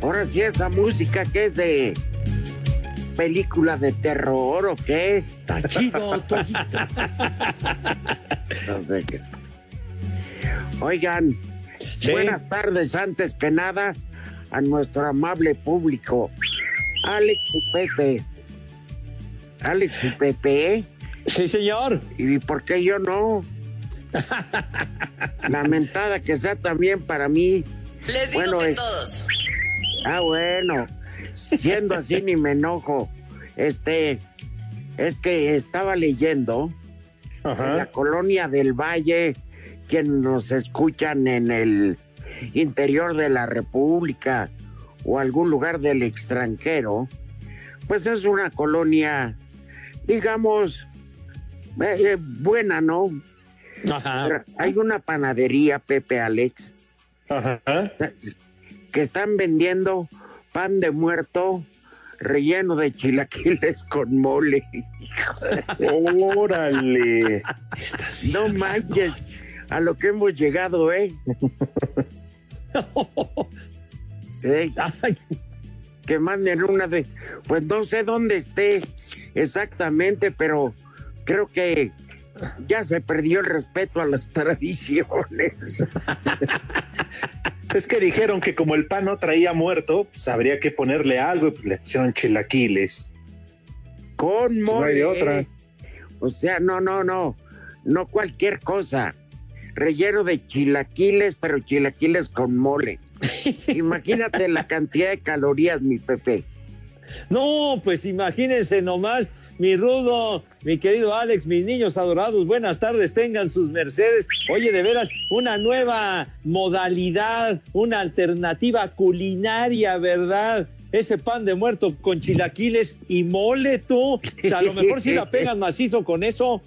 Ahora sí esa música que es de película de terror o qué? Chido Toyito. No sé qué. Oigan, buenas tardes antes que nada a nuestro amable público. Alex y Pepe. Alex y Pepe. Sí, señor. ¿Y por qué yo no? Lamentada que sea también para mí. Les digo Bueno, que es- todos. Ah, bueno. Siendo así ni me enojo. Este, es que estaba leyendo en la colonia del Valle, quienes nos escuchan en el interior de la República o algún lugar del extranjero, pues es una colonia, digamos, eh, eh, buena, ¿no? Ajá. Hay una panadería, Pepe Alex, Ajá. que están vendiendo pan de muerto relleno de chilaquiles con mole. Órale. No manches a lo que hemos llegado, ¿eh? ¿Eh? Ay, Que manden una de... Pues no sé dónde esté exactamente, pero creo que ya se perdió el respeto a las tradiciones. Es que dijeron que como el pan no traía muerto, pues habría que ponerle algo y pues le pusieron chilaquiles. Con Pues no hay mole. de otra. O sea, no, no, no. No cualquier cosa. Relleno de chilaquiles, pero chilaquiles con mole. Imagínate la cantidad de calorías, mi Pepe. No, pues imagínense nomás, mi rudo, mi querido Alex, mis niños adorados, buenas tardes, tengan sus mercedes. Oye, de veras, una nueva modalidad, una alternativa culinaria, ¿verdad? Ese pan de muerto con chilaquiles y mole, tú. O sea, a lo mejor si la pegan macizo con eso.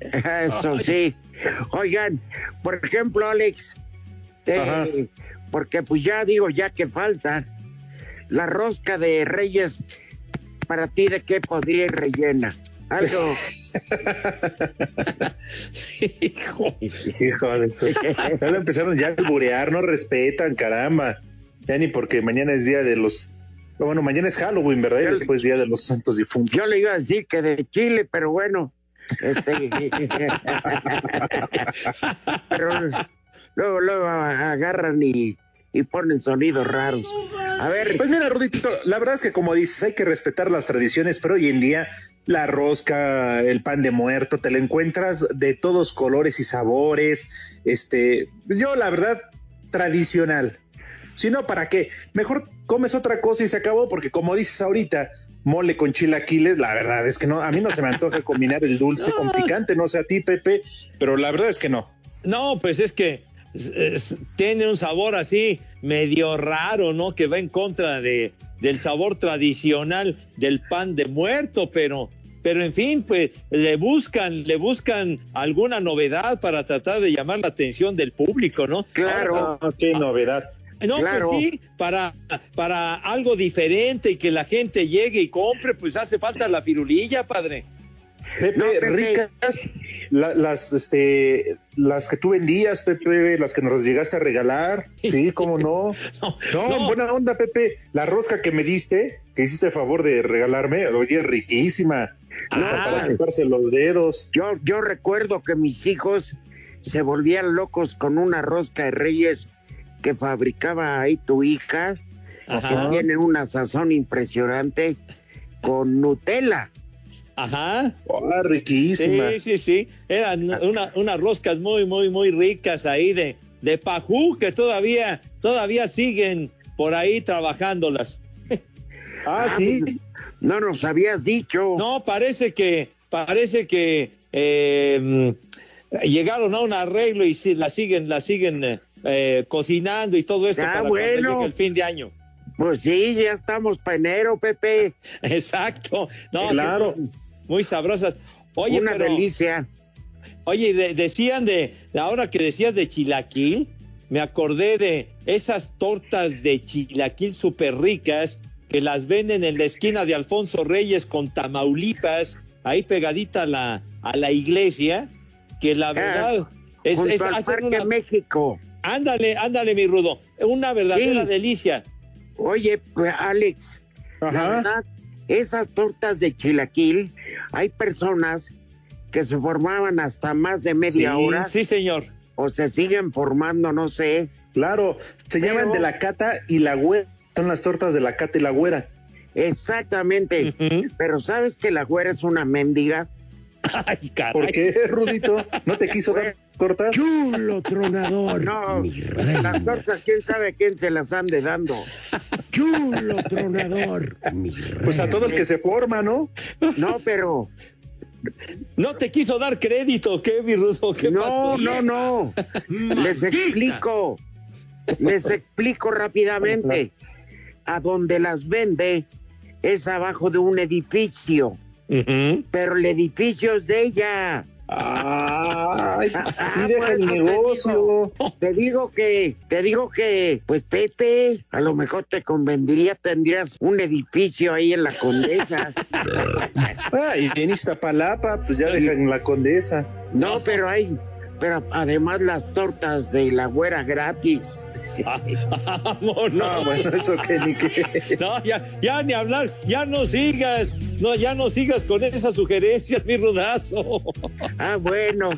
Eso sí. Oigan, por ejemplo, Alex, eh, porque pues ya digo, ya que falta, la rosca de Reyes, para ti, ¿de qué podría ir rellena? Algo. Hijo. Hijo de eso. Ya lo empezaron ya a alburear, no respetan, caramba. Ya ni porque mañana es día de los. Bueno, mañana es Halloween, ¿verdad? Y después día de los santos difuntos. Yo le iba a decir que de Chile, pero bueno. Este, pero luego, luego agarran y, y ponen sonidos raros. A ver, Pues mira, Rudito, la verdad es que como dices, hay que respetar las tradiciones, pero hoy en día la rosca, el pan de muerto, te lo encuentras de todos colores y sabores. Este, yo la verdad, tradicional. Si no, ¿para qué? Mejor comes otra cosa y se acabó, porque como dices ahorita, mole con chilaquiles, la verdad es que no, a mí no se me antoja combinar el dulce con picante, no sé a ti, Pepe, pero la verdad es que no. No, pues es que es- tiene un sabor así medio raro, ¿no? Que va en contra de, del sabor tradicional del pan de muerto, pero pero en fin, pues le buscan, le buscan alguna novedad para tratar de llamar la atención del público, ¿no? Claro, ah, qué novedad. No, pues sí, para, para algo diferente y que la gente llegue y compre, pues hace falta la firulilla, padre. Pepe, ricas, las, este, las que tú vendías, Pepe, las que nos llegaste a regalar, sí, cómo no. no, buena onda, Pepe. La rosca que me diste, que hiciste el favor de regalarme, oye, riquísima. para chuparse los dedos. Yo, yo recuerdo que mis hijos se volvían locos con una rosca de reyes que fabricaba ahí tu hija, que tiene una sazón impresionante con Nutella. Ajá. Ah, riquísima. Sí, sí, sí. Eran unas roscas muy, muy, muy ricas ahí de, de Pajú que todavía, todavía siguen por ahí trabajándolas. ah, sí. No nos habías dicho. No, parece que, parece que em, llegaron a un arreglo y la siguen, la siguen eh, cocinando y todo esto ah, para el fin de año. Pues sí, ya estamos para enero, Pepe. Exacto. No, claro muy sabrosas. Oye, Una delicia. Oye, decían de, ahora que decías de chilaquil, me acordé de esas tortas de chilaquil súper ricas que las venden en la esquina de Alfonso Reyes con Tamaulipas, ahí pegadita a la, a la iglesia, que la ah, verdad es, es al México. Ándale, ándale, mi rudo, una verdadera delicia. Oye, pues Alex, Ajá esas tortas de chilaquil, hay personas que se formaban hasta más de media hora. Sí, señor. O se siguen formando, no sé. Claro, se llaman de la cata y la güera. Son las tortas de la cata y la güera. Exactamente. Pero ¿sabes que la güera es una mendiga? Ay, caray. ¿Por qué, Rudito? ¿No te quiso dar tortas? Chulo tronador. No, las tortas, quién sabe quién se las ande dando. Chulo tronador. pues a todo el que se forma, ¿no? No, pero. No te quiso dar crédito, ¿qué, mi Rudo? ¿Qué no, no, no. Les explico. Les explico rápidamente. A donde las vende es abajo de un edificio. Pero el edificio es de ella. Ay, sí deja el negocio. Te digo que, te digo que, pues Pepe, a lo mejor te convendría, tendrías un edificio ahí en la Condesa. ah, y en Iztapalapa, pues ya dejan la Condesa. No, pero hay, pero además las tortas de la güera gratis. no, bueno, eso que ni que. No, ya, ya ni hablar, ya no sigas, no, ya no sigas con esas sugerencias, mi rudazo. Ah, bueno,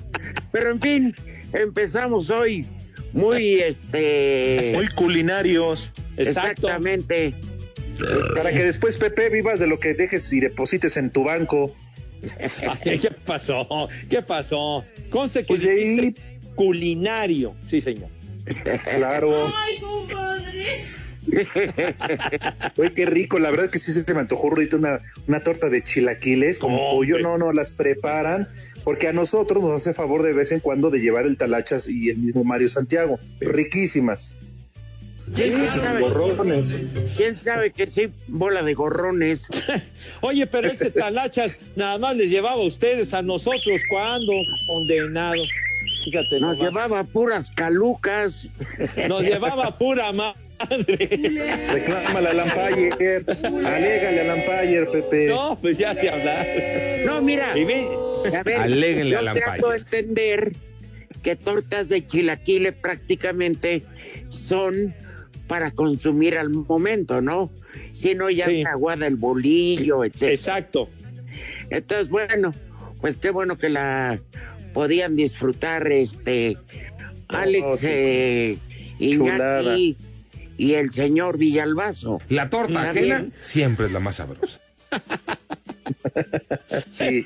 pero en fin, empezamos hoy muy, este. Muy culinarios. Exactamente. Para que después, Pepe, vivas de lo que dejes y deposites en tu banco. ¿Qué pasó? ¿Qué pasó? Conste que pues culinario, sí, señor. Claro. Ay, compadre. Uy, qué rico, la verdad que sí se me antojó una, una torta de chilaquiles con pollo, no, no las preparan, porque a nosotros nos hace favor de vez en cuando de llevar el talachas y el mismo Mario Santiago, riquísimas. ¿Quién, sabe, gorrones. ¿Quién sabe que sí, bola de gorrones? Oye, pero ese talachas nada más les llevaba a ustedes, a nosotros, ¿cuándo? Condenados. Nos llevaba puras calucas. Nos llevaba pura madre. Reclámale a Lampayer. Alégale a Lampayer, Pepe. No, pues ya te hablar. No, mira. A ver, Aléguenle a Lampayer. trato de entender que tortas de chilaquiles prácticamente son para consumir al momento, ¿no? Si no, ya se aguada el bolillo, etc. Exacto. Entonces, bueno, pues qué bueno que la podían disfrutar este Alex eh, Iñaki y el señor Villalbazo. La torta ajena siempre es la más sabrosa. sí.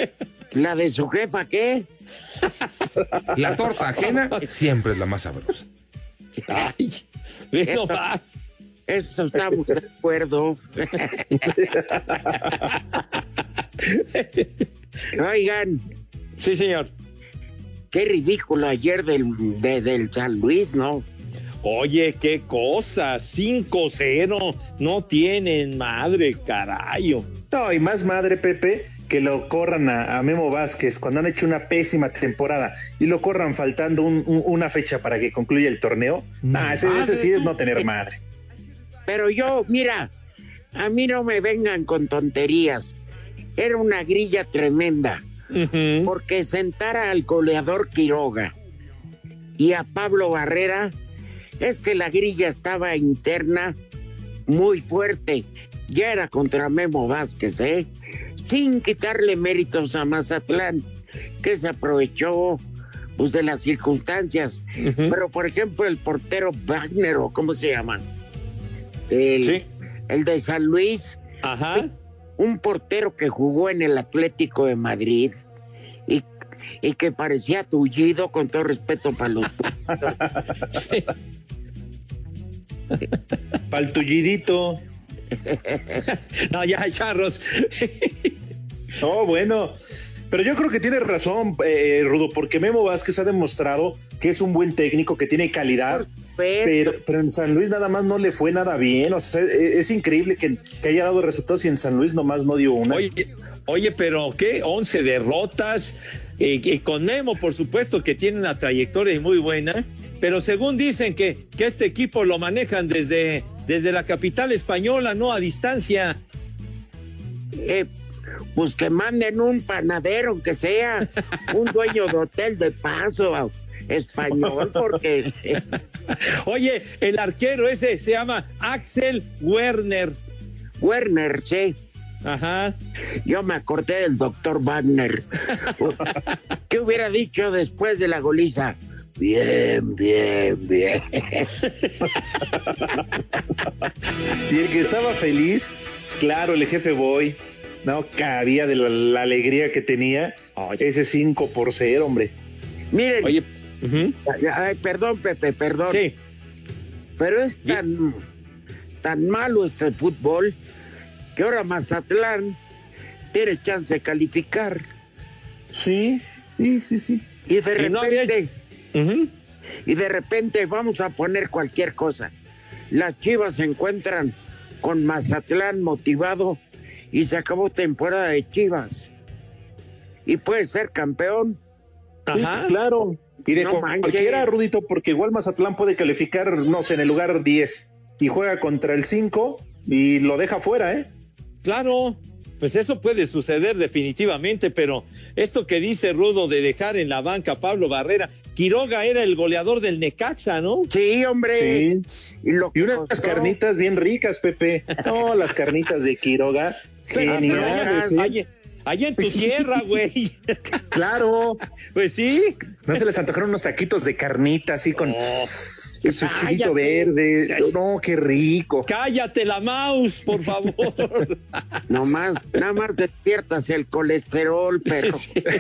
¿La de su jefa qué? La torta ajena siempre es la más sabrosa. Ay, esto, más. Eso estamos de acuerdo. Oigan. Sí, señor. Qué ridículo ayer del, del San Luis, ¿no? Oye, qué cosa, 5-0, no tienen madre, carayo. No, y más madre, Pepe, que lo corran a, Memo Vázquez cuando han hecho una pésima temporada y lo corran faltando una fecha para que concluya el torneo, ah, ese, sí es no tener madre. Pero yo, mira, a mí no me vengan con tonterías. Era una grilla tremenda. Porque sentara al goleador Quiroga y a Pablo Barrera, es que la grilla estaba interna muy fuerte. Ya era contra Memo Vázquez, ¿eh? Sin quitarle méritos a Mazatlán, que se aprovechó pues, de las circunstancias. Pero, por ejemplo, el portero Wagner, o cómo se llama, el, el de San Luis, Ajá. un portero que jugó en el Atlético de Madrid y, y que parecía tullido, con todo respeto para los. sí. Para el tullidito. no, ya, charros. No, bueno. Pero yo creo que tiene razón, eh, Rudo, porque Memo Vázquez ha demostrado que es un buen técnico, que tiene calidad. Pero, pero en San Luis nada más no le fue nada bien. O sea, e, es, increíble que, haya dado resultados y en San Luis nomás no dio una. Oye, oye pero ¿qué? 11 derrotas. Eh, y con Memo, por supuesto, que tiene una trayectoria muy buena pero según dicen que, que este equipo lo manejan desde, desde la capital española, no a distancia. Eh, pues que manden un panadero, que sea un dueño de hotel de paso español, porque... Oye, el arquero ese se llama Axel Werner. Werner, sí. Ajá. Yo me acordé del doctor Wagner. ¿Qué hubiera dicho después de la goliza? Bien, bien, bien. y el que estaba feliz, claro, el jefe Boy, no cabía de la, alegría que tenía ese 5 por 0, hombre. Miren, Oye, perdón, Pepe, perdón. Sí. Pero es tan, tan malo este fútbol que ahora Mazatlán tiene chance de calificar. Sí, sí, sí, sí. Y de repente. Y de repente vamos a poner cualquier cosa. Las Chivas se encuentran con Mazatlán motivado y se acabó temporada de Chivas. Y puede ser campeón. Ajá. claro. Y de cualquiera, Rudito, porque igual Mazatlán puede calificar, no sé, en el lugar 10 y juega contra el 5 y lo deja fuera, ¿eh? Claro, pues eso puede suceder definitivamente, pero esto que dice Rudo de dejar en la banca a Pablo Barrera, Quiroga era el goleador del Necaxa, ¿no? Sí, hombre. Y, unas carnitas bien ricas, Pepe. No, las carnitas de Quiroga. Geniales. ¿eh? Allá en tu tierra, güey. Claro. Pues sí. ¿No se les antojaron unos taquitos de carnita así con su chilito verde? No, qué rico. Cállate la mouse, por favor. no más, nada más despiertas el colesterol, pero.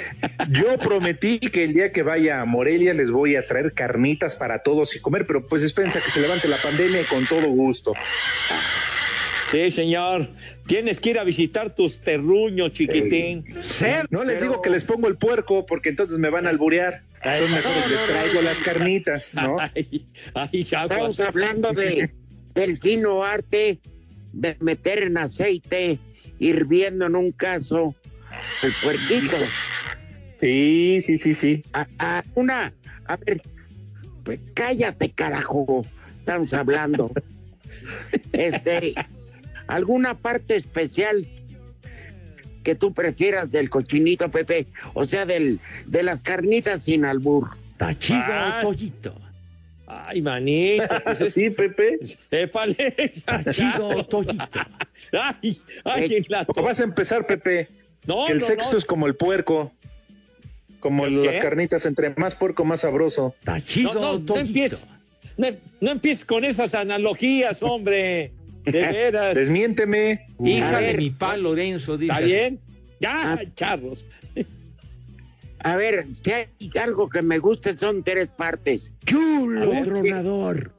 Yo prometí que el día que vaya a Morelia les voy a traer carnitas para todos y comer, pero pues espérense que se levante la pandemia con todo gusto. Sí, señor. Tienes que ir a visitar tus terruños, chiquitín. no les digo que les pongo el puerco porque entonces me van a alburear. Entonces mejor les traigo las carnitas, ¿no? Estamos hablando de, del fino arte de meter en aceite hirviendo en un caso el puerquito. Sí, sí, sí, sí. A, una, a ver, pues cállate, carajo. Estamos hablando. este, ¿Alguna parte especial que tú prefieras del cochinito, Pepe? O sea, del, de las carnitas sin albur. Tachido ah. tollito. Ay, manito. Pues sí, Pepe. Épale. Tachido tollito. Ay, ay, eh, vas a empezar, Pepe? No, que el sexo es como el puerco. Como las carnitas, entre más puerco, más sabroso. Tachido tollito. no empieces con esas analogías, hombre. De veras. Desmiénteme. Hija de mi pa Lorenzo, dice. ¿Está bien? Ya, ah. charros. A ver, si hay algo que me guste son tres partes. Chulo tronador.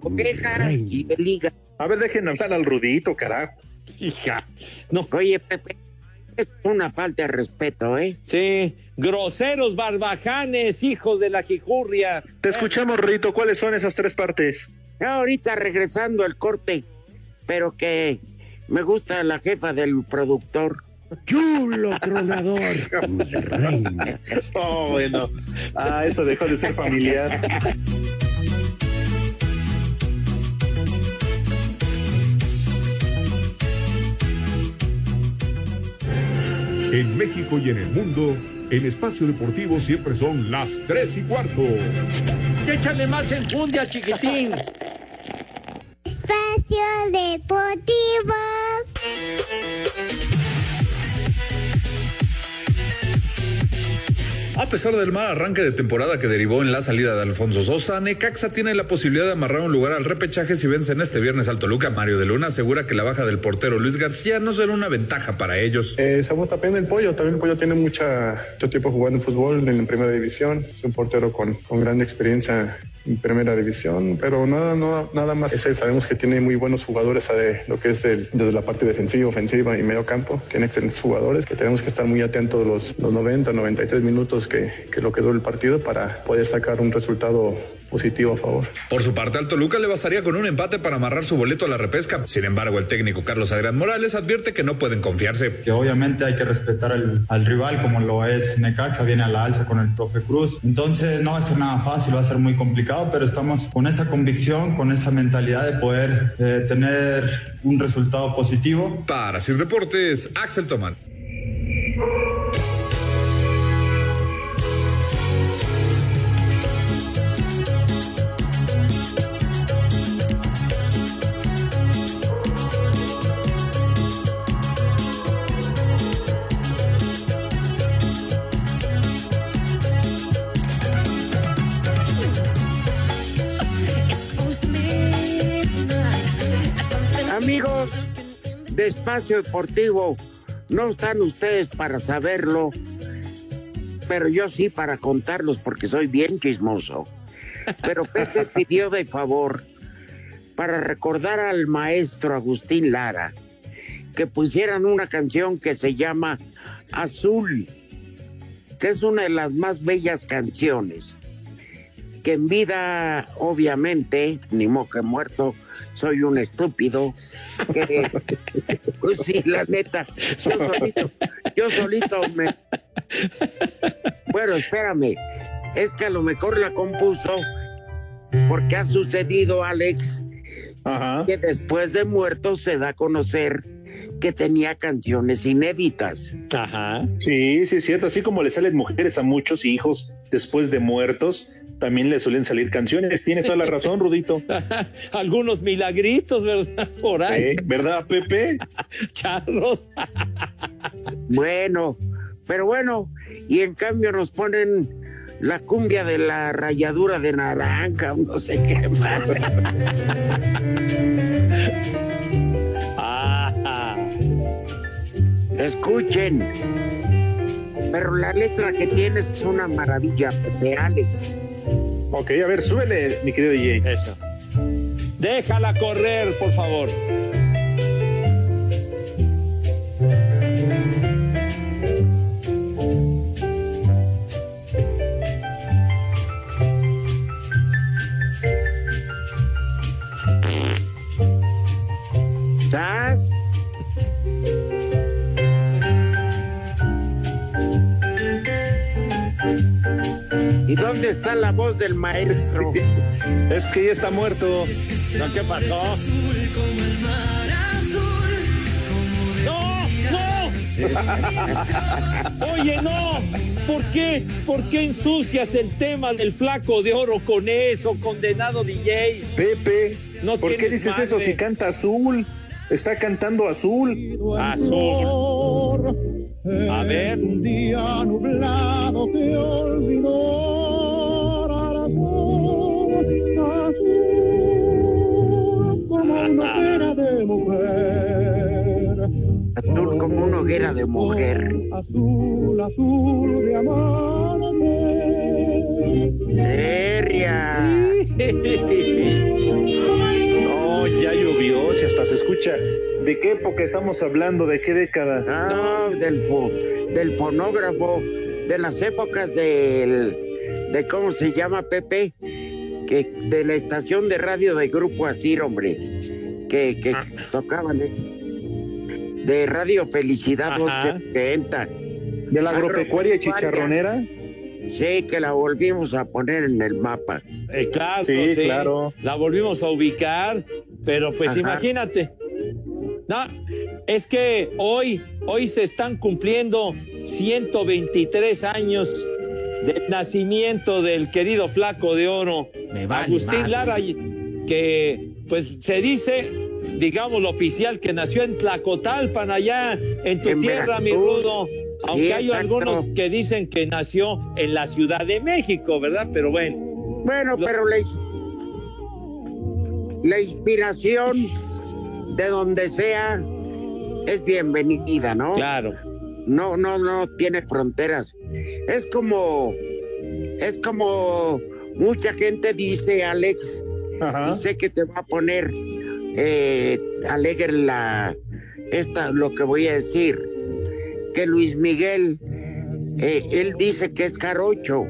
y de liga. A ver, dejen hablar al Rudito, carajo. Hija. No. Oye, Pepe, es una falta de respeto, ¿eh? Sí. Groseros barbajanes, hijos de la jijurria. Te escuchamos, Rudito. ¿Cuáles son esas tres partes? Ahorita regresando al corte pero que me gusta la jefa del productor. Chulo tronador, mi reina. Oh, bueno. Ah, esto dejó de ser familiar. En México y en el mundo, en espacio deportivo siempre son las 3 y cuarto. Échale más enjundia, chiquitín. Espacio Deportivo. A pesar del mal arranque de temporada que derivó en la salida de Alfonso Sosa, Necaxa tiene la posibilidad de amarrar un lugar al repechaje si vencen este viernes al Toluca. Mario de Luna asegura que la baja del portero Luis García no será una ventaja para ellos. Eh, Samuel también el Pollo, también el Pollo tiene mucha, mucho tiempo jugando en fútbol en la primera división, es un portero con, con gran experiencia en primera división, pero nada, no, nada más. Ese, sabemos que tiene muy buenos jugadores de lo que es el, desde la parte defensiva, ofensiva y medio campo. Tiene excelentes jugadores que tenemos que estar muy atentos los, los 90, 93 minutos que, que lo quedó el partido para poder sacar un resultado positivo a favor. Por su parte, al Toluca le bastaría con un empate para amarrar su boleto a la repesca. Sin embargo, el técnico Carlos Adrián Morales advierte que no pueden confiarse. Que obviamente hay que respetar al, al rival como lo es Necaxa, viene a la alza con el profe Cruz. Entonces no va a ser nada fácil, va a ser muy complicado, pero estamos con esa convicción, con esa mentalidad de poder eh, tener un resultado positivo. Para Sir Deportes, Axel Tomán. Espacio Deportivo, no están ustedes para saberlo, pero yo sí para contarlos porque soy bien chismoso. Pero Pepe pidió de favor para recordar al maestro Agustín Lara que pusieran una canción que se llama Azul, que es una de las más bellas canciones, que en vida, obviamente, ni moque muerto, soy un estúpido. Que, pues sí, la neta, yo solito, yo solito me... Bueno, espérame, es que a lo mejor la compuso porque ha sucedido, Alex, Ajá. que después de muerto se da a conocer que tenía canciones inéditas. Ajá. Sí, sí, es cierto. Así como le salen mujeres a muchos hijos después de muertos, también le suelen salir canciones. Tienes toda la razón, Rudito. Algunos milagritos, ¿verdad? Por ahí. ¿Eh? ¿Verdad, Pepe? Charros. Bueno, pero bueno, y en cambio nos ponen la cumbia de la rayadura de naranja, no sé qué más. Ajá. Escuchen. Pero la letra que tienes es una maravilla, de Alex. Ok, a ver, súbele, mi querido DJ. Eso. Déjala correr, por favor. Del maestro? Es que ya está muerto. ¿No, ¿Qué pasó? ¡No! ¡No! Oye, no. ¿Por qué? ¿Por qué ensucias el tema del flaco de oro con eso, condenado DJ? Pepe, No ¿por qué dices eso si canta azul? Está cantando azul. Azul. A ver. Un día nublado te olvidó una pena de mujer. Azul como una hoguera de mujer. Azul, azul de amarte. Herria. No, ya llovió, si hasta se escucha. ¿De qué época estamos hablando? ¿De qué década? Ah, del, fo- del fonógrafo, de las épocas del, de cómo se llama Pepe, que de la estación de radio de Grupo Asir, hombre, que, que tocaban. ¿eh? de Radio Felicidad Ajá. 880. De la agropecuaria chicharronera. Sí, que la volvimos a poner en el mapa. Eh, claro, Sí, claro. La volvimos a ubicar, pero pues Ajá. imagínate. No, es que hoy, hoy se están cumpliendo 123 años del nacimiento del querido flaco de oro, Me vale Agustín madre. Lara, que pues se dice, digamos lo oficial, que nació en Tlacotalpan, allá en tu En tierra, mi Veracruz. rudo. Sí, Aunque hay exacto. algunos que dicen que nació en la Ciudad de México, ¿verdad? Pero bueno. Bueno, Lo- pero la, la inspiración de donde sea es bienvenida, ¿no? Claro. No, no, no tiene fronteras. Es como, es como mucha gente dice, Alex, Y sé que te va a poner eh, alegre la, esta, lo que voy a decir, que Luis Miguel, eh, él dice que es jarocho,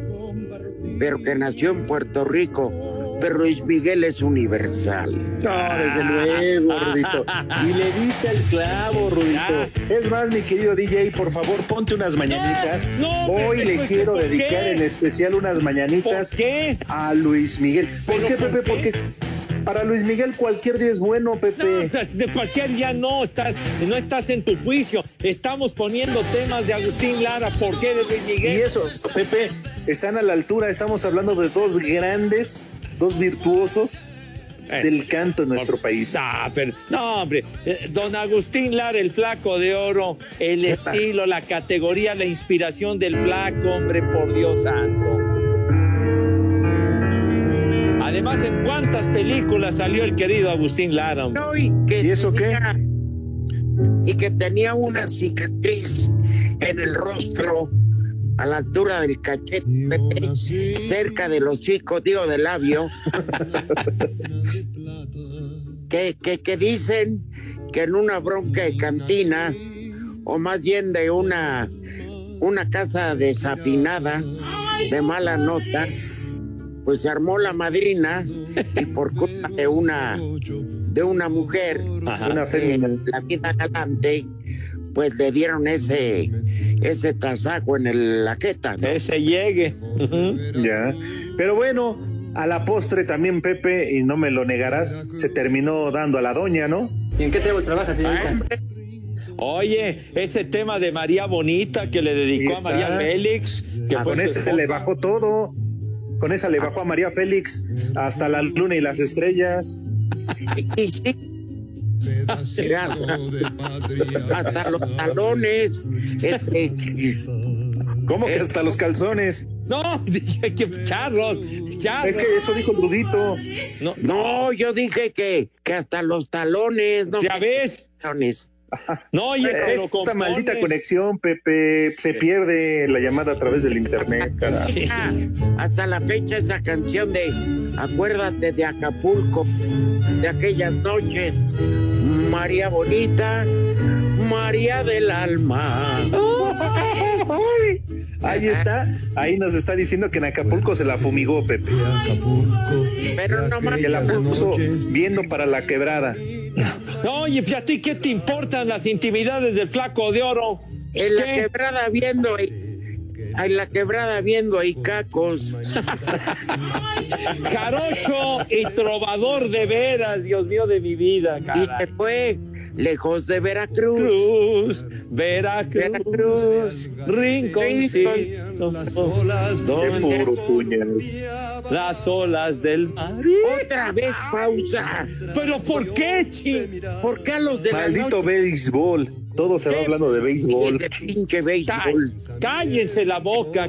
pero que nació en Puerto Rico, pero Luis Miguel es universal. No, desde luego, Rudito. Y le diste al clavo, Rudito. Es más, mi querido DJ, por favor, ponte unas mañanitas. no, Hoy le pues, quiero ¿por dedicar qué? en especial unas mañanitas ¿Por qué? a Luis Miguel. ¿Por ¿Pero qué, por Pepe? qué? Porque para Luis Miguel cualquier día es bueno, No, Pepe. o sea, de cualquier día no estás, no estás en tu juicio. Estamos poniendo temas de Agustín Lara. ¿Por qué de Luis Y Miguel? eso, Pepe, están a la altura. Estamos hablando de dos grandes, dos virtuosos Eh, del canto en nuestro país. Ah, pero, no, hombre, eh, don Agustín Lara, el flaco de oro, el estilo, la categoría, la inspiración del flaco, hombre, por Dios santo. Además, ¿en cuántas películas salió el querido Agustín Lara? hombre? No, y, que ¿Y eso qué? Y que tenía una cicatriz en el rostro a la altura del cachete, cerca de los chicos, digo, del labio, que, que, que dicen que en una bronca de cantina, o más bien de una, una casa desafinada, de mala nota, pues se armó la madrina y por culpa de una de una mujer Ajá. Una eh, la vida galante pues le dieron ese ese tasajo en el, la jeta ¿no? Ese llegue. Ya. Pero bueno, a la postre también, Pepe, y no me lo negarás, se terminó dando a la doña, ¿no? ¿Y en qué table trabaja, señorita? Oye, ese tema de María Bonita que le dedicó a. María Félix, que Ah, con ese le bajó todo. Con esa le bajó a María Félix hasta la luna y las estrellas. Y sí, mira, hasta los talones este, ¿Cómo que Eh. hasta los calzones? No, dije que charros, charros. Es que eso dijo el Rudito. no, no yo dije que, que hasta los talones no ya ves. talones. No, pero Esta compones. maldita conexión, Pepe, se pierde la llamada a través del internet, carajo. Hasta la fecha esa canción de Acuérdate de Acapulco, de aquellas noches, María Bonita, María del Alma. Ahí está, ahí nos está diciendo que en Acapulco se la fumigó, Pepe. Pero no más. Que la puso viendo para la quebrada. Oye, pues, ¿a ti qué te importan las intimidades del flaco de oro? En la quebrada viendo ahí- en la quebrada viendo ahí cacos. Jarocho y trovador de veras, Dios mío de mi vida, Y se fue lejos de Veracruz. Cruz, Veracruz, Veracruz. Rinconcito, Qué puro puñal. las olas del mar. Otra vez pausa. ¿Pero por qué, ching? ¿Por qué a los de la Maldito noche béisbol. Todo se va ¿Qué? hablando de béisbol. de pinche béisbol? Cállense la boca.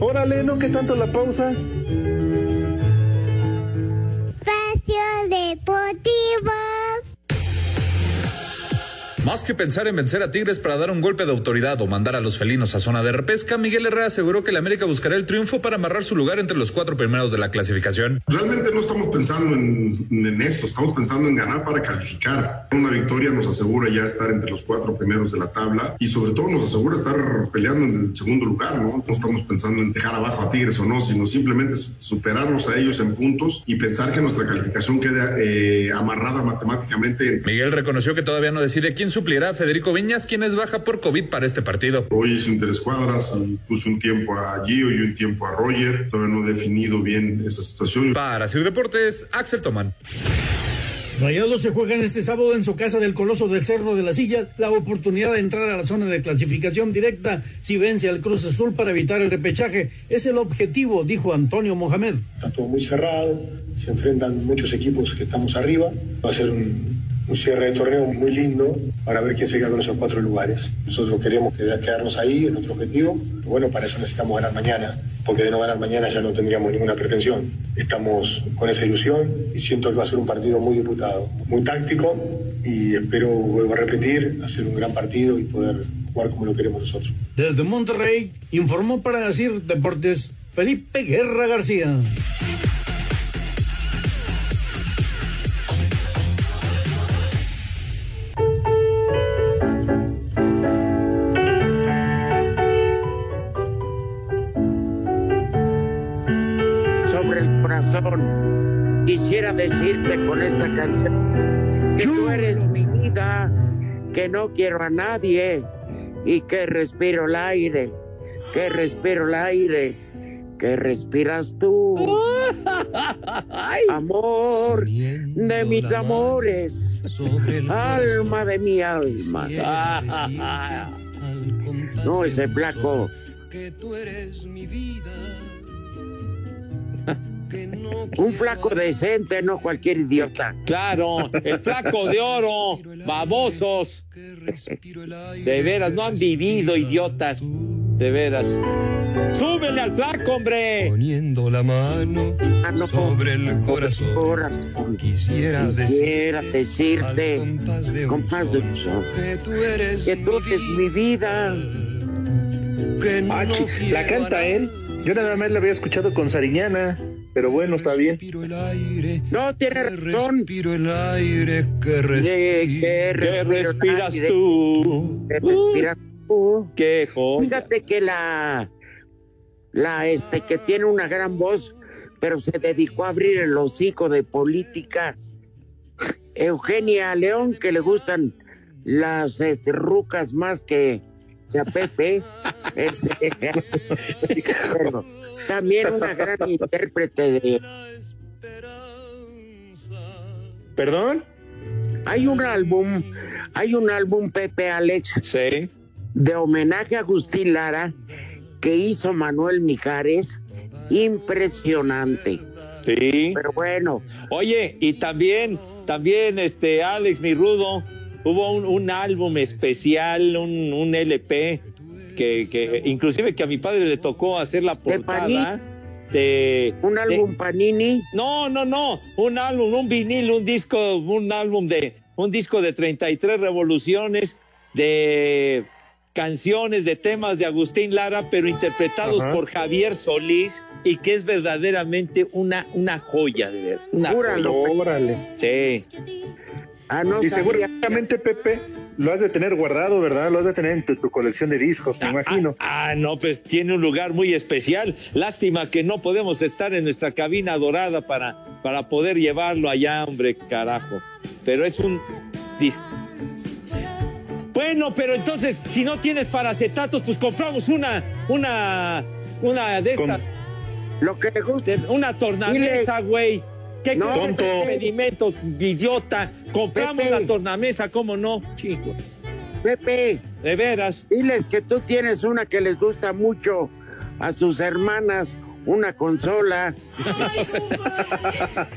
Órale, ¿no? ¿Qué tanto la pausa? Espacio Deportivo. Más que pensar en vencer a Tigres para dar un golpe de autoridad o mandar a los felinos a zona de repesca, Miguel Herrera aseguró que el América buscará el triunfo para amarrar su lugar entre los cuatro primeros de la clasificación. Realmente no estamos pensando en, en esto, estamos pensando en ganar para calificar. Una victoria nos asegura ya estar entre los cuatro primeros de la tabla y sobre todo nos asegura estar peleando en el segundo lugar, ¿no? No estamos pensando en dejar abajo a Tigres o no, sino simplemente superarlos a ellos en puntos y pensar que nuestra calificación quede eh, amarrada matemáticamente. Miguel reconoció que todavía no decide quién suplirá a Federico Viñas, quien es baja por COVID para este partido. Hoy hice interescuadras y puse un tiempo a Gio y un tiempo a Roger. Todavía no he definido bien esa situación. Para Sir Deportes, Axel Tomán. Rayados se juegan este sábado en su casa del Coloso del Cerro de la Silla la oportunidad de entrar a la zona de clasificación directa si vence al Cruz Azul para evitar el repechaje. Es el objetivo, dijo Antonio Mohamed. Está todo muy cerrado, se enfrentan muchos equipos que estamos arriba. Va a ser un, un cierre de torneo muy lindo para ver quién se queda con esos cuatro lugares. Nosotros queremos quedarnos ahí, es nuestro objetivo. Bueno, para eso necesitamos ganar mañana, porque de no ganar mañana ya no tendríamos ninguna pretensión. Estamos con esa ilusión y siento que va a ser un partido muy disputado, muy táctico y espero, vuelvo a repetir, hacer un gran partido y poder jugar como lo queremos nosotros. Desde Monterrey informó para decir Deportes Felipe Guerra García. Corazón. Quisiera decirte con esta canción que tú eres mi vida, que no quiero a nadie y que respiro el aire, que respiro el aire, que respiras tú. Amor de mis amores, alma de mi alma. No, ese flaco. Un flaco decente, no cualquier idiota. Claro, el flaco de oro, babosos. De veras, no han vivido, idiotas. De veras. ¡Súbele al flaco, hombre! Poniendo la mano sobre el corazón. Quisiera, Quisiera decirte, compás de que tú eres, que tú eres mi vida. que no Ah, la canta él. Yo nada más la había escuchado con Sariñana, pero bueno, está bien. No, tiene razón. Respiro el aire que De- que ¿Qué respiro el respiras aire, tú? que respiras tú. ¡Qué joya! Fíjate que la, la este que tiene una gran voz, pero se dedicó a abrir el hocico de política. Eugenia León, que le gustan las este, rucas más que, que a Pepe. Este, también una gran intérprete de. ¿Perdón? Hay un álbum, hay un álbum Pepe Alex Sí. de homenaje a Agustín Lara que hizo Manuel Mijares, impresionante. Sí. Pero bueno, Oye, y también, también, este, Alex, mi rudo, hubo un, un álbum especial, un, un LP, que, que inclusive que a mi padre le tocó hacer la portada de... un de- álbum Panini, No, no, no, un álbum, un vinil, un disco, un álbum de, un disco de 33 revoluciones de canciones, de temas de Agustín Lara, pero interpretados Ajá. por Javier Solís y que es verdaderamente una, una joya, de ver, una Júralo, joya. Órale. Sí. Ah, no y sabía. seguramente, Pepe, lo has de tener guardado, ¿verdad? Lo has de tener en tu, tu colección de discos, me imagino. Ah, no, pues tiene un lugar muy especial. Lástima que no podemos estar en nuestra cabina dorada para, para poder llevarlo allá, hombre, carajo. Pero es un dis- Bueno, pero entonces, si no tienes paracetatos, pues compramos una, una, una de Con- estas, Lo que gusta. una tornamesa, güey. ¿Qué No, tonto. impedimento, idiota? Compramos Pepe. la tornamesa, ¿cómo no? Chico, Pepe, de veras. diles que tú tienes una que les gusta mucho a sus hermanas, una consola.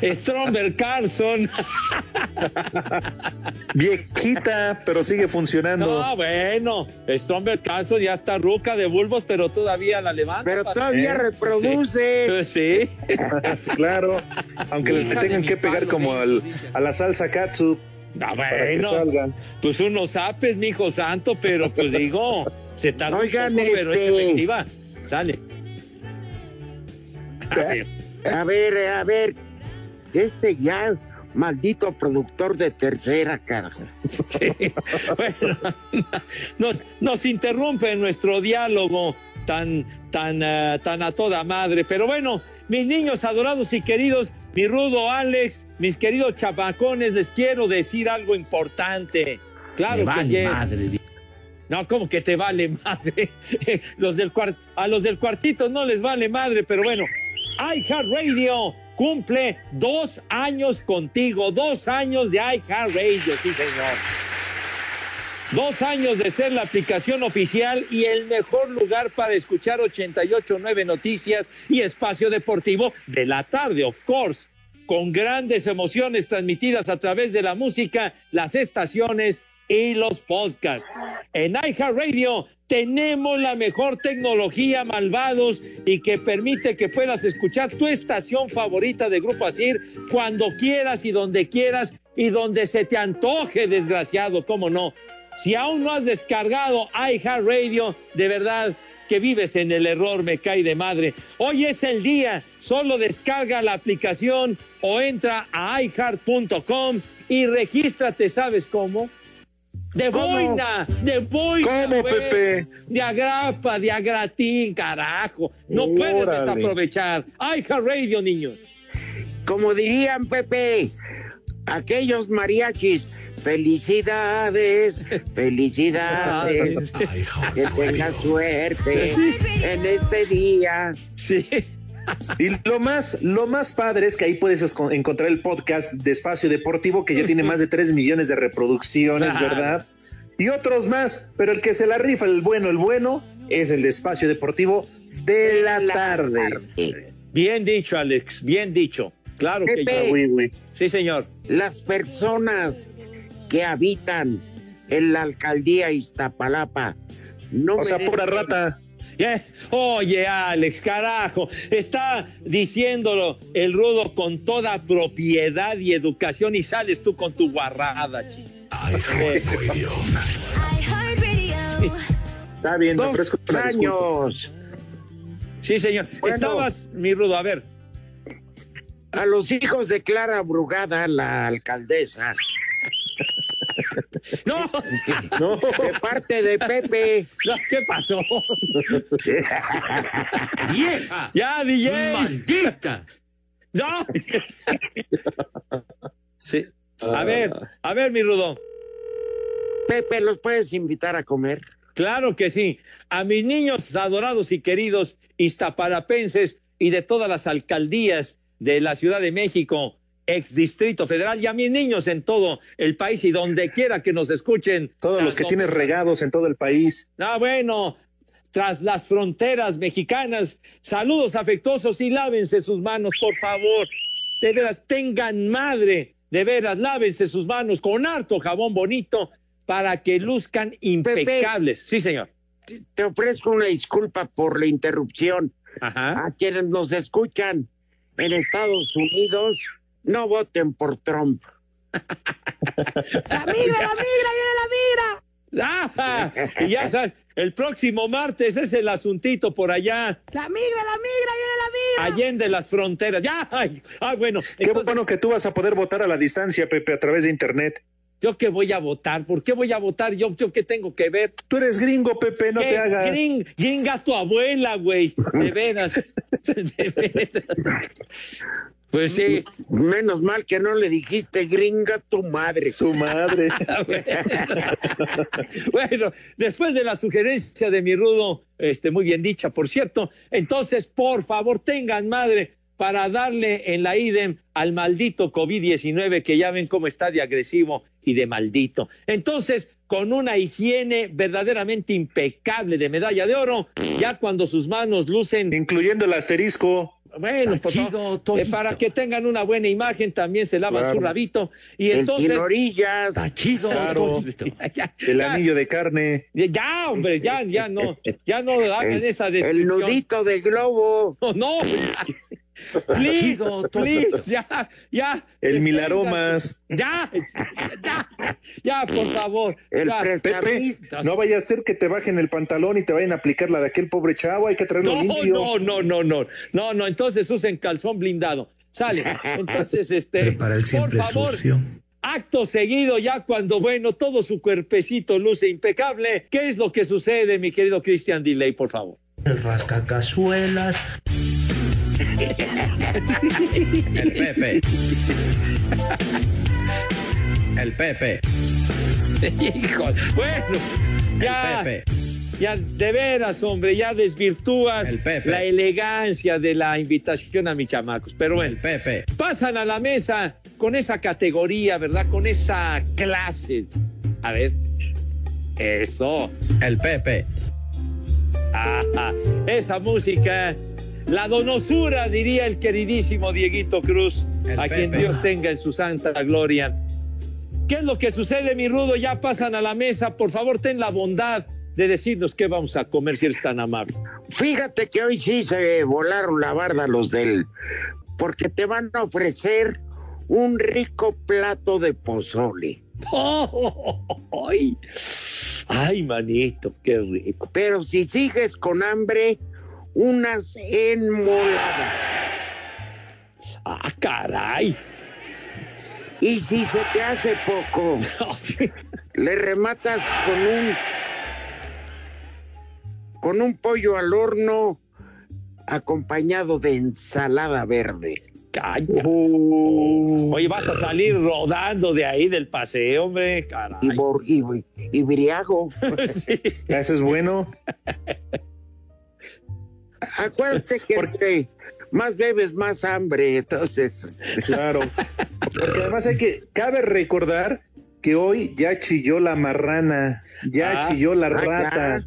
Stromberg Carlson. Viejita, pero sigue funcionando. No, bueno, Stromberg Carlson ya está ruca de bulbos, pero todavía la levanta. Pero todavía ¿Eh? reproduce. Sí. Sí, claro. Aunque le tengan que pegar como al- a la salsa katsu. Ah, para que bueno, salgan. pues unos apes, mi hijo santo, pero pues digo, se tarda un Oigan, poco, pero es este- efectiva. Sale. A ver, A ver, eh, a ver. Este ya, maldito productor de tercera, carajo. bueno, nos, nos interrumpe nuestro diálogo tan, tan, eh, tan a toda madre. Pero bueno, mis niños adorados y queridos, mi rudo Alex, mis queridos chapacones, les quiero decir algo importante. Claro Me que vale ayer- madre. no, como que te vale madre. Los del cuart a los del cuartito no les vale madre, pero bueno. iHeartRadio cumple dos años contigo, dos años de iHeartRadio, sí señor. Dos años de ser la aplicación oficial y el mejor lugar para escuchar 88.9 Noticias y Espacio Deportivo de la tarde, of course. Con grandes emociones transmitidas a través de la música, las estaciones y los podcasts. En iHeartRadio tenemos la mejor tecnología, malvados, y que permite que puedas escuchar tu estación favorita de Grupo Asir cuando quieras y donde quieras y donde se te antoje, desgraciado, cómo no. Si aún no has descargado iHeartRadio, de verdad que vives en el error, me cae de madre. Hoy es el día, solo descarga la aplicación o entra a iHeart.com y regístrate, ¿sabes cómo? De ¿Cómo? boina, de boina. ¿Cómo. Pepe? De agrapa, de agratín, carajo. No puedes desaprovechar. iHeartRadio, niños. Como dirían, Pepe, aquellos mariachis, felicidades, felicidades, que tengas suerte en este día. Sí. Y lo más, lo más padre es que ahí puedes encontrar el podcast de Espacio Deportivo, que ya tiene más de 3 millones de reproducciones, Claro. ¿verdad? Y otros más, pero el que se la rifa, el bueno, el bueno, es el de Espacio Deportivo de la, tarde. Bien dicho, Alex, bien dicho. Claro que ya. Sí, señor. Las personas que habitan en la alcaldía Iztapalapa no O sea, merecen- pura rata. Eh, Oye, Alex, carajo, está diciéndolo el rudo con toda propiedad y educación y sales tú con tu guarrada, chico. Está bien, me Dos disculpa. años. Sí, señor. Bueno. Estabas, mi rudo, a ver. A los hijos de Clara Brugada, la alcaldesa, No, No, de parte de Pepe. no, ¿qué pasó? ¡Vieja! Ya, DJ. ¡Maldita! No. Sí. A ver, a ver, mi rudo. Pepe, ¿los puedes invitar a comer? Claro que sí. A mis niños adorados y queridos iztaparapenses y de todas las alcaldías de la Ciudad de México, ex Distrito Federal, y a mis niños en todo el país y donde quiera que nos escuchen. todos los que tienes regados en todo el país. Ah, bueno, tras las fronteras mexicanas, saludos afectuosos y lávense sus manos, por favor. De veras, tengan madre, de veras, lávense sus manos con harto jabón bonito para que luzcan impecables. Sí, señor. Te ofrezco una disculpa por la interrupción. Ajá. A quienes nos escuchan en Estados Unidos, no voten por Trump. ¡La migra, la migra, viene la migra! Ah, y ya sabes, el próximo martes es el asuntito por allá, ¡La migra, la migra, viene la migra! allende las fronteras. Ya, ay, ah, bueno, Qué entonces, bueno que tú vas a poder votar a la distancia, Pepe, a través de internet. ¿yo qué voy a votar? ¿Por qué voy a votar? ¿Yo, yo qué tengo que ver? Tú eres gringo, Pepe, no ¿Qué te hagas. gring- gringa tu abuela, güey. De veras. De veras. Pues sí. Menos mal que no le dijiste gringa tu madre. Tu madre. bueno, después de la sugerencia de mi rudo, este, muy bien dicha, por cierto, entonces, por favor, tengan madre para darle en la IDEM al maldito COVID-19, que ya ven cómo está de agresivo y de maldito. Entonces, con una higiene verdaderamente impecable de medalla de oro, ya cuando sus manos lucen Incluyendo el asterisco. Bueno, Tachido, favor, eh, para que tengan una buena imagen, también se lavan Claro. su rabito. Y El entonces. orillas. Está chido, Claro. Ya, El ya, anillo de carne. ya, hombre, ya, ya no, ya no hagan El, esa el descripción. nudito de globo. No, no, ya. Please, please, ya, ya. El Milaromas. Ya, ya, ya, por favor. El ya. Pepe, no vaya a ser que te bajen el pantalón y te vayan a aplicar la de aquel pobre chavo, hay que traerlo No, limpio. no, no, no, no, no, no, entonces usen calzón blindado. Sale. Entonces, este, Para él por favor, sucio. acto seguido, ya cuando, bueno, todo su cuerpecito luce impecable, ¿qué es lo que sucede, mi querido Christian Delay, por favor? El rascacazuelas. El Pepe. El Pepe. Hijo, bueno, ya, Pepe. ya de veras, hombre, ya desvirtúas El Pepe. la elegancia de la invitación a mis chamacos. Pero bueno, El Pepe. pasan a la mesa con esa categoría, ¿verdad? Con esa clase. A ver, eso. El Pepe. Ajá, esa música, la donosura, diría el queridísimo Dieguito Cruz, El a quien. Dios tenga en su santa gloria. ¿Qué es lo que sucede, mi rudo? Ya pasan a la mesa. Por favor, ten la bondad de decirnos qué vamos a comer si eres tan amable. Fíjate que hoy sí se volaron la barda los del. Porque te van a ofrecer un rico plato de pozole. ¡Ay! ¡Ay, manito! ¡Qué rico! Pero si sigues con hambre, unas enmoladas. ¡Ah, caray! Y si se te hace poco, le rematas con un con un pollo al horno acompañado de ensalada verde. ¡Calla! Uh, Oye, vas a salir rodando de ahí del paseo, hombre. Caray. Y, bor- y, y briago. Sí. Eso es bueno. Acuérdate que entre más bebes, más hambre. Entonces, Claro. Porque además hay que, cabe recordar que hoy ya chilló la marrana, ya Ah, chilló la ah, rata.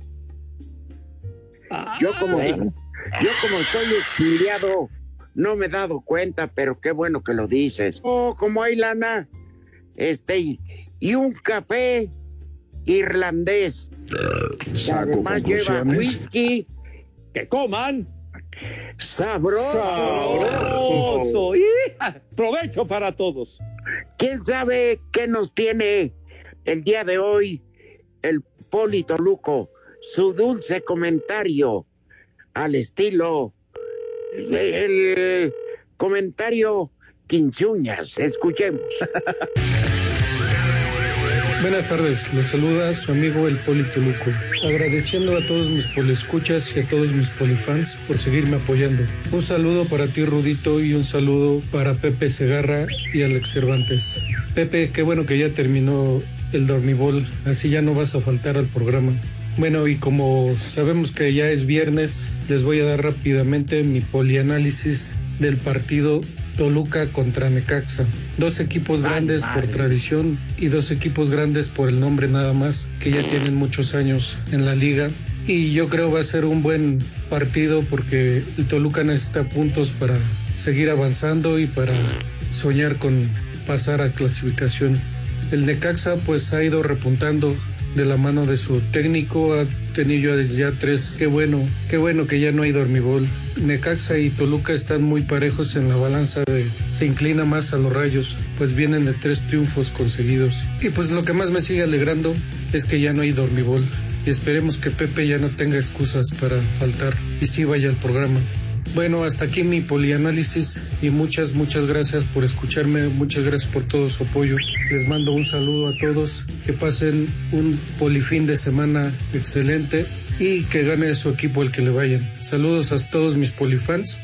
Ah, yo como yo como estoy exiliado, no me he dado cuenta, pero qué bueno que lo dices. Oh, como hay lana. Este, y- un café irlandés. que Saco además lleva whisky ¡Que coman! sabroso. ¡Sabroso! ¡Hija! ¡Provecho para todos! ¿Quién sabe qué nos tiene el día de hoy el Polito Luco? Su dulce comentario al estilo el comentario quinchuñas. Escuchemos. Buenas tardes, los saluda su amigo el Polito Luco, agradeciendo a todos mis polescuchas y a todos mis polifans por seguirme apoyando. Un saludo para ti Rudito y un saludo para Pepe Segarra y Alex Cervantes. Pepe, qué bueno que ya terminó el dormibol, así ya no vas a faltar al programa. Bueno, y como sabemos que ya es viernes, les voy a dar rápidamente mi polianálisis del partido Toluca contra Necaxa. Dos equipos grandes por tradición y dos equipos grandes por el nombre nada más, que ya tienen muchos años en la liga. Y yo creo va a ser un buen partido porque el Toluca necesita puntos para seguir avanzando y para soñar con pasar a clasificación. El Necaxa pues ha ido repuntando de la mano de su técnico, ha tenido ya tres, qué bueno, qué bueno que ya no hay dormibol. Necaxa y Toluca están muy parejos en la balanza de se inclina más a los rayos, pues vienen de tres triunfos conseguidos. Y pues lo que más me sigue alegrando es que ya no hay dormibol. Y esperemos que Pepe ya no tenga excusas para faltar y sí vaya al programa. Bueno, hasta aquí mi polianálisis y muchas, muchas gracias por escucharme, muchas gracias por todo su apoyo. Les mando un saludo a todos, que pasen un polifín de semana excelente y que gane su equipo el que le vayan. Saludos a todos mis polifans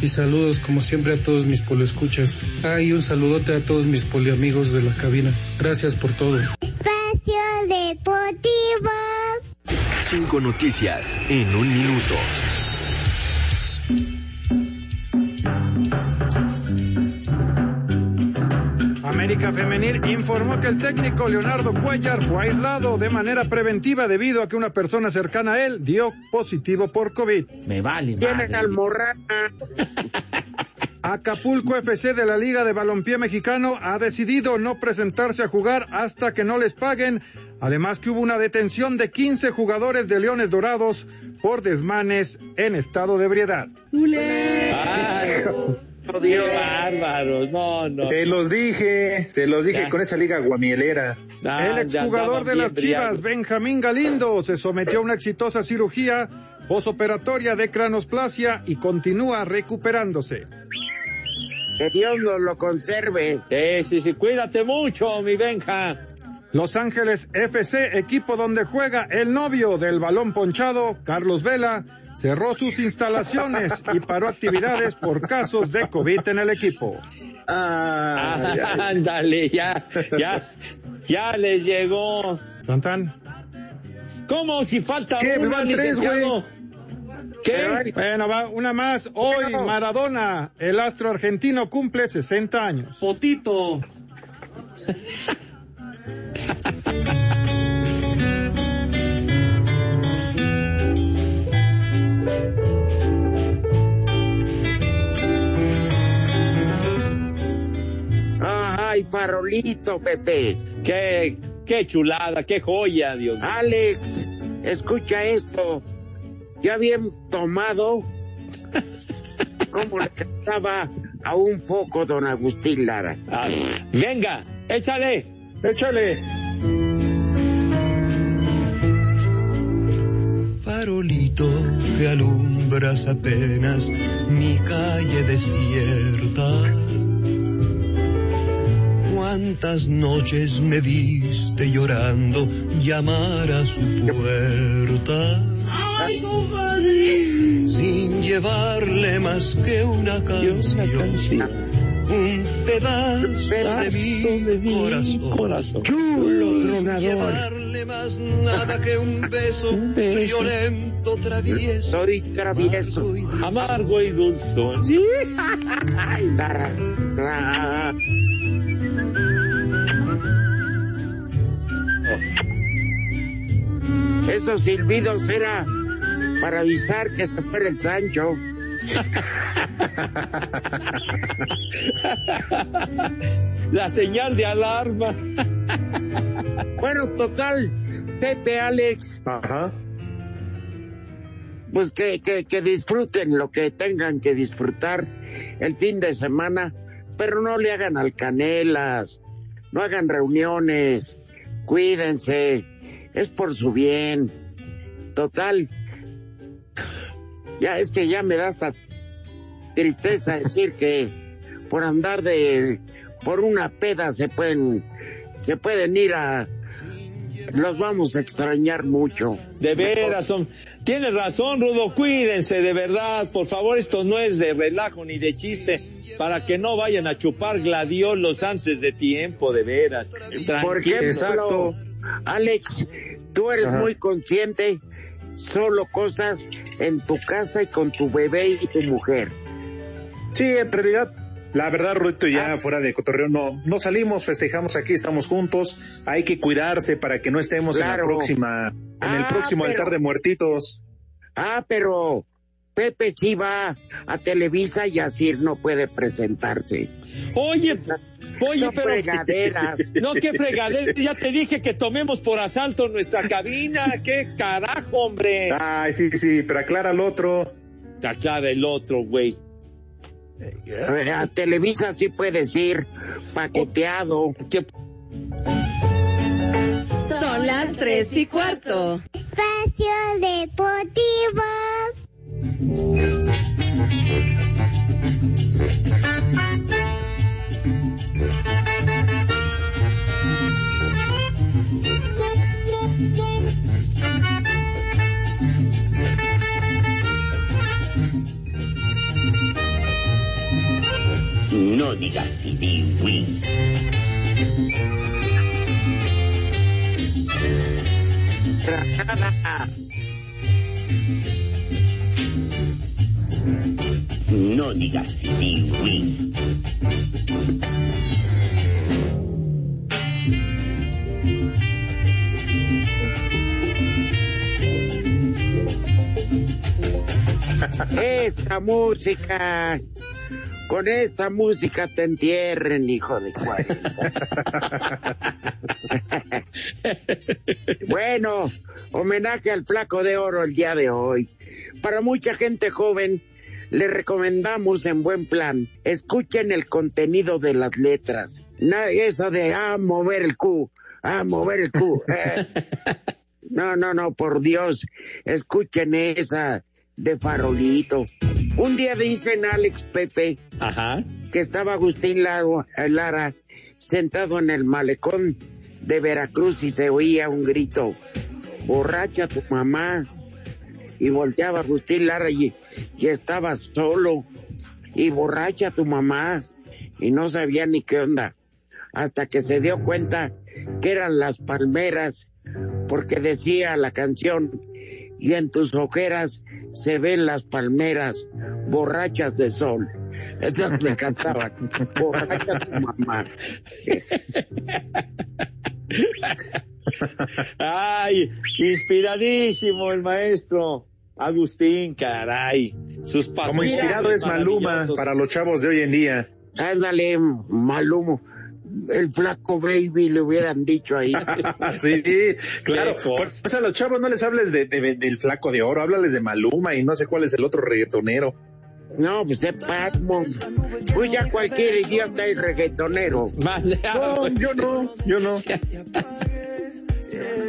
y saludos como siempre a todos mis polioescuchas. Ah, y un saludote a todos mis poliamigos de la cabina. Gracias por todo. Espacio Deportivo. Cinco noticias en un minuto. América Femenil informó que el técnico Leonardo Cuellar fue aislado de manera preventiva debido a que una persona cercana a él dio positivo por COVID. Me vale. Tienen almorrana. Acapulco FC de la Liga de Balompié Mexicano ha decidido no presentarse a jugar hasta que no les paguen. Además que hubo una detención de 15 jugadores de Leones Dorados por desmanes en estado de ebriedad. Qué bárbaros, no, no. Te los dije, te los dije Ya. con esa liga guamielera. El exjugador de las Chivas. Benjamín Galindo, se sometió a una exitosa cirugía posoperatoria de cranosplasia y continúa recuperándose. Que Dios nos lo conserve. Sí, sí, sí, cuídate mucho, mi Benja. Los Ángeles FC, equipo donde juega el novio del balón ponchado, Carlos Vela, cerró sus instalaciones y paró actividades por casos de COVID en el equipo. Ah, ya. Ándale, ya, ya, ya les llegó. Tan tan. ¿Cómo si falta ¿Qué? Tres, licenciado? ¿Qué? Bueno, va una más. Hoy Maradona, el astro argentino, cumple 60 años. Potito. Ay, farolito, Pepe. Qué, qué chulada, qué joya, Dios mío. Alex, escucha esto. Ya bien tomado, ¿cómo le cantaba a un foco don Agustín Lara? Ah, venga, échale. Échale. Farolito que alumbras apenas mi calle desierta. Cuántas noches me viste llorando llamar a su puerta. Sin llevarle más que una canción. Un pedazo, de mi, corazón. Chulo, Sin tronador. llevarle más nada que un beso, violento, travieso. Soy travieso. Amargo y dulzón. Sí. Tarra. Esos silbidos era para avisar que se fuera el Sancho. La señal de alarma. Bueno, total, Pepe, Alex, Ajá. pues que, que, que disfruten lo que tengan que disfrutar el fin de semana, pero no le hagan alcanelas, no hagan reuniones, cuídense, es por su bien. Total, ya es que ya me da hasta tristeza decir que por andar de por una peda se pueden se pueden ir a los vamos a extrañar mucho. De veras, son. Tienes razón, Rudo, cuídense, de verdad. Por favor, esto no es de relajo ni de chiste, para que no vayan a chupar gladiolos antes de tiempo, de veras. Por ejemplo, Exacto. Alex, tú eres Ajá. muy consciente, solo cosas en tu casa y con tu bebé y tu mujer. Sí, en realidad, la verdad, Rudito, ya fuera de cotorreo, no, no salimos, festejamos aquí, estamos juntos. Hay que cuidarse para que no estemos en la próxima, en el Ah, próximo pero- altar de muertitos. Ah, pero Pepe sí va a Televisa y así no puede presentarse. Oye, oye, Son pero. fregaderas. No, qué fregadera. Ya te dije que tomemos por asalto nuestra cabina. Qué carajo, hombre. Ay, sí, sí, pero aclara el otro. Aclara el otro, güey. A Televisa sí puedes ir paqueteado. ¿Qué? Son las tres y cuarto. Espacio Deportivo. No digas Win. No digas. Esta música, con esta música te entierren, hijo de cuarenta. bueno, homenaje al flaco de oro el día de hoy. Para mucha gente joven, le recomendamos en buen plan, escuchen el contenido de las letras. No, eso de, ah, mover el Q, ah, mover el Q. eh. No, no, no, por Dios, escuchen esa de farolito. Un día dicen Alex Pepe Ajá. que estaba Agustín Lara, Lara sentado en el malecón de Veracruz y se oía un grito, borracha tu mamá. Y volteaba Agustín Lara y, y estaba solo. Y borracha tu mamá. Y no sabía ni qué onda. Hasta que se dio cuenta que eran las palmeras, porque decía la canción, y en tus ojeras se ven las palmeras borrachas de sol. Esas le cantaban, borracha tu mamá. Ay, inspiradísimo el maestro Agustín, caray. Sus Como inspirado es Maluma para los chavos de hoy en día. Ándale, Malumo. El flaco baby le hubieran dicho ahí. sí, claro. Por eso a los chavos no les hables de, de- del flaco de oro, háblales de Maluma y no sé cuál es el otro reggaetonero. No, pues es Patmos. Pues ya cualquier idiota es reggaetonero. No, yo no, yo no.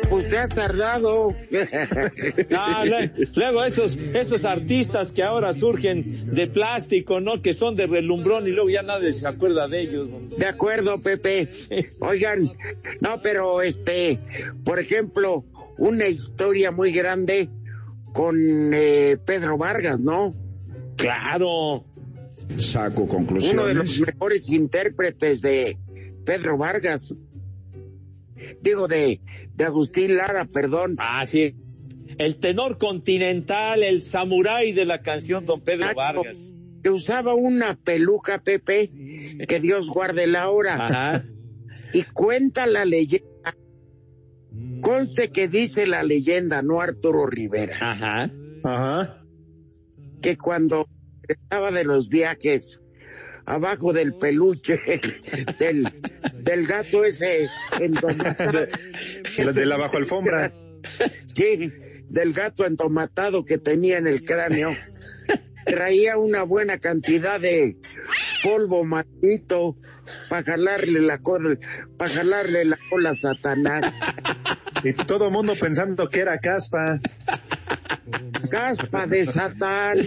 Pues te has tardado. No, luego esos, esos artistas que ahora surgen de plástico, ¿no? Que son de relumbrón y luego ya nadie se acuerda de ellos. De acuerdo, Pepe. Oigan, no, pero este, por ejemplo, una historia muy grande con eh, Pedro Vargas, ¿no? Claro. Saco Uno de conclusiones. los mejores intérpretes de Pedro Vargas. Digo, de, de Agustín Lara, perdón. Ah, sí. El tenor continental, el samurái de la canción Don Pedro Vargas. Que usaba una peluca, Pepe, que Dios guarde la hora. Ajá. Y cuenta la leyenda. Conste que dice la leyenda, no Arturo Rivera. Ajá. Ajá. Que cuando estaba de los viajes abajo del peluche del, del gato ese entomatado. De, de la bajo alfombra. Sí, del gato entomatado que tenía en el cráneo. Traía una buena cantidad de polvo maldito para jalarle la cola, para jalarle la cola a Satanás. Y todo el mundo pensando que era caspa. Caspa de Satán.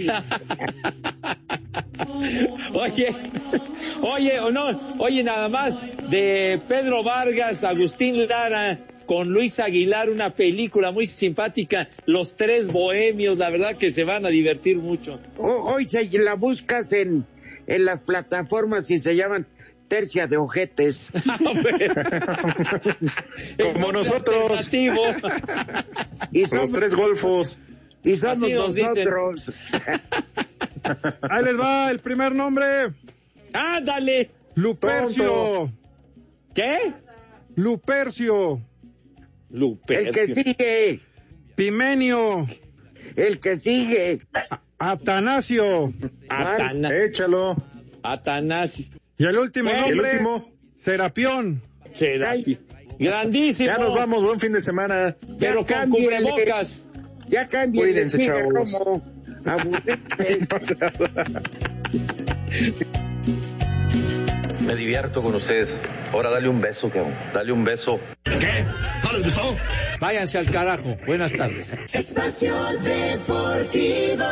Oye, oye, o no, oye, nada más de Pedro Vargas, Agustín Lara con Luis Aguilar, una película muy simpática, Los Tres Bohemios, la verdad que se van a divertir mucho. O- hoy se la buscas en, en las plataformas y se llaman tercia de ojetes. Como nosotros. Y Los tres golfos. Y somos nosotros. Ahí les va el primer nombre. ¡Ándale! Lupercio. ¿Qué? Lupercio. Lupercio. El que sigue, Pimenio. el que sigue. Atanasio. Atana- Échalo. Atanasio. Y el último ¿El nombre. último? Serapión. Serapi. Grandísimo. Ya nos vamos, buen fin de semana. Pero Ya con cubrebocas. Ya cambia Cuídense, chavos. Me divierto con ustedes. Ahora dale un beso, cabrón. Dale un beso. ¿Qué? ¿No les gustó? Váyanse al carajo. Buenas tardes. Espacio Deportivo.